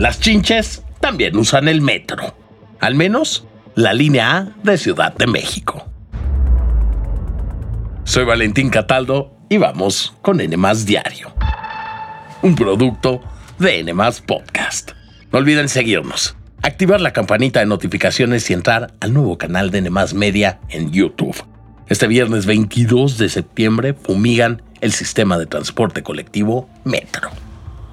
las chinches también usan el metro. Al menos la línea A de Ciudad de México. Soy Valentín Cataldo y vamos con N Diario. Un producto de N Podcast. No olviden seguirnos, activar la campanita de notificaciones y entrar al nuevo canal de N Media en YouTube. Este viernes 22 de septiembre fumigan el sistema de transporte colectivo Metro.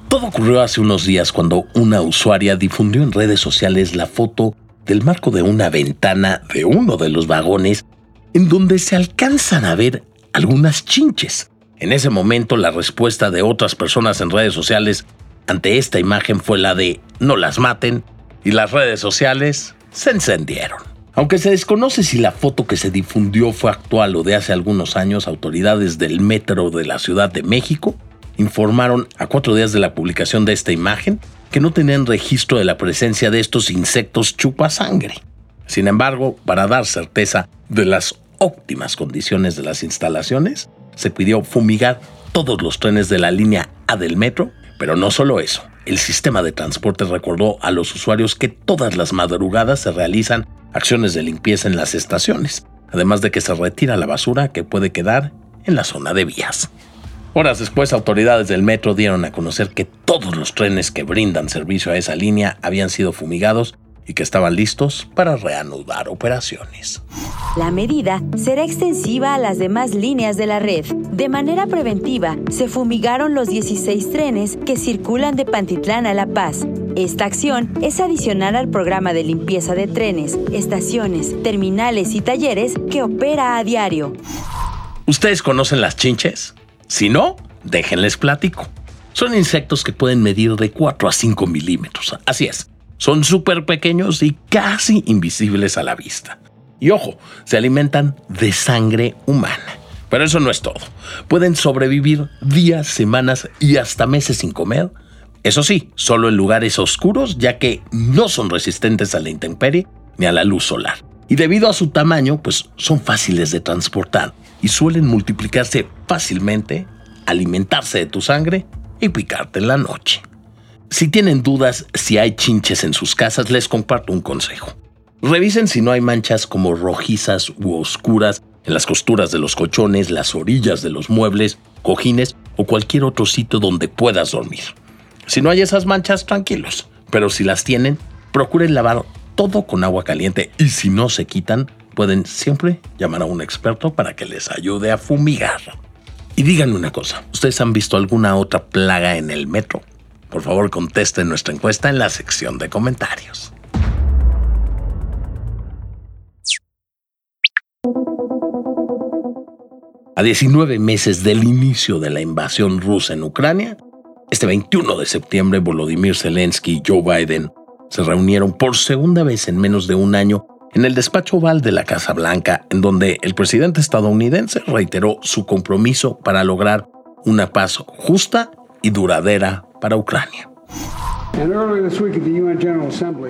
Todo ocurrió hace unos días cuando una usuaria difundió en redes sociales la foto del marco de una ventana de uno de los vagones en donde se alcanzan a ver algunas chinches. En ese momento la respuesta de otras personas en redes sociales ante esta imagen fue la de no las maten y las redes sociales se encendieron. Aunque se desconoce si la foto que se difundió fue actual o de hace algunos años, autoridades del metro de la Ciudad de México informaron a cuatro días de la publicación de esta imagen que no tenían registro de la presencia de estos insectos chupasangre. Sin embargo, para dar certeza de las óptimas condiciones de las instalaciones, se pidió fumigar todos los trenes de la línea A del metro, pero no solo eso. El sistema de transporte recordó a los usuarios que todas las madrugadas se realizan acciones de limpieza en las estaciones, además de que se retira la basura que puede quedar en la zona de vías. Horas después, autoridades del metro dieron a conocer que todos los trenes que brindan servicio a esa línea habían sido fumigados y que estaban listos para reanudar operaciones. La medida será extensiva a las demás líneas de la red. De manera preventiva, se fumigaron los 16 trenes que circulan de Pantitlán a La Paz. Esta acción es adicional al programa de limpieza de trenes, estaciones, terminales y talleres que opera a diario. ¿Ustedes conocen las chinches? Si no, déjenles platico. Son insectos que pueden medir de 4 a 5 milímetros. Así es, son súper pequeños y casi invisibles a la vista. Y ojo, se alimentan de sangre humana. Pero eso no es todo. Pueden sobrevivir días, semanas y hasta meses sin comer. Eso sí, solo en lugares oscuros, ya que no son resistentes a la intemperie ni a la luz solar. Y debido a su tamaño, pues son fáciles de transportar y suelen multiplicarse fácilmente, alimentarse de tu sangre y picarte en la noche. Si tienen dudas si hay chinches en sus casas, les comparto un consejo. Revisen si no hay manchas como rojizas u oscuras en las costuras de los colchones, las orillas de los muebles, cojines o cualquier otro sitio donde puedas dormir. Si no hay esas manchas, tranquilos, pero si las tienen, procuren lavar todo con agua caliente y si no se quitan, pueden siempre llamar a un experto para que les ayude a fumigar. Y díganme una cosa, ¿ustedes han visto alguna otra plaga en el metro? Por favor, contesten nuestra encuesta en la sección de comentarios. A 19 meses del inicio de la invasión rusa en Ucrania, este 21 de septiembre Volodymyr Zelensky y Joe Biden se reunieron por segunda vez en menos de un año en el despacho oval de la Casa Blanca, en donde el presidente estadounidense reiteró su compromiso para lograr una paz justa y duradera para Ucrania.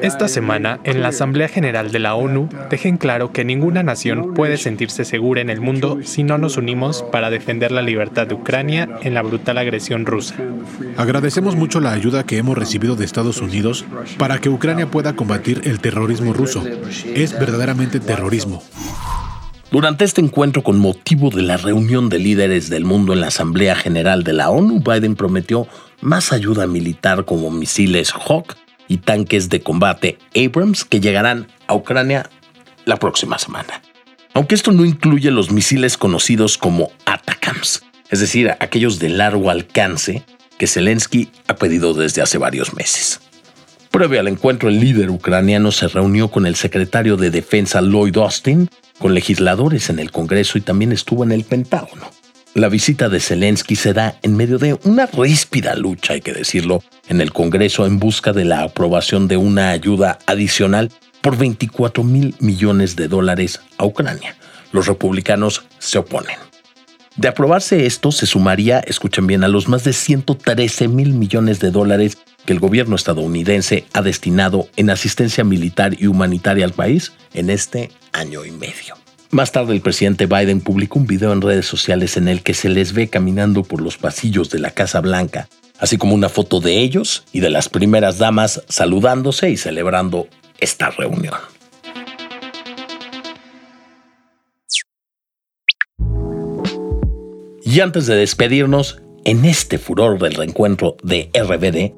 Esta semana, en la Asamblea General de la ONU, dejen claro que ninguna nación puede sentirse segura en el mundo si no nos unimos para defender la libertad de Ucrania en la brutal agresión rusa. Agradecemos mucho la ayuda que hemos recibido de Estados Unidos para que Ucrania pueda combatir el terrorismo ruso. Es verdaderamente terrorismo. Durante este encuentro con motivo de la reunión de líderes del mundo en la Asamblea General de la ONU, Biden prometió más ayuda militar como misiles Hawk y tanques de combate Abrams que llegarán a Ucrania la próxima semana. Aunque esto no incluye los misiles conocidos como Atacams, es decir, aquellos de largo alcance que Zelensky ha pedido desde hace varios meses. Previo al encuentro, el líder ucraniano se reunió con el secretario de Defensa Lloyd Austin con legisladores en el Congreso y también estuvo en el Pentágono. La visita de Zelensky se da en medio de una ríspida lucha, hay que decirlo, en el Congreso en busca de la aprobación de una ayuda adicional por 24 mil millones de dólares a Ucrania. Los republicanos se oponen. De aprobarse esto, se sumaría, escuchen bien, a los más de 113 mil millones de dólares que el gobierno estadounidense ha destinado en asistencia militar y humanitaria al país en este año y medio. Más tarde el presidente Biden publicó un video en redes sociales en el que se les ve caminando por los pasillos de la Casa Blanca así como una foto de ellos y de las primeras damas saludándose y celebrando esta reunión. Y antes de despedirnos, en este furor del reencuentro de RBD,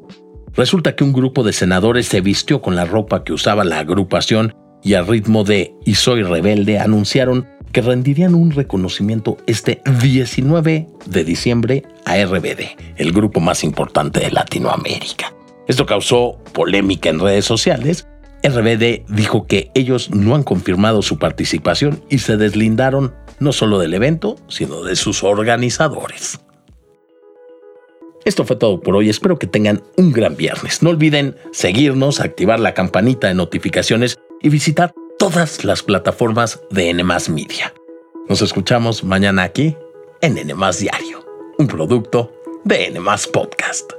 resulta que un grupo de senadores se vistió con la ropa que usaba la agrupación y al ritmo de Y Soy Rebelde anunciaron que rendirían un reconocimiento este 19 de diciembre a RBD, el grupo más importante de Latinoamérica. Esto causó polémica en redes sociales. RBD dijo que ellos no han confirmado su participación y se deslindaron no solo del evento, sino de sus organizadores. Esto fue todo por hoy, espero que tengan un gran viernes. No olviden seguirnos, activar la campanita de notificaciones y visitar todas las plataformas de N Media. Nos escuchamos mañana aquí en N Diario, un producto de N Podcast.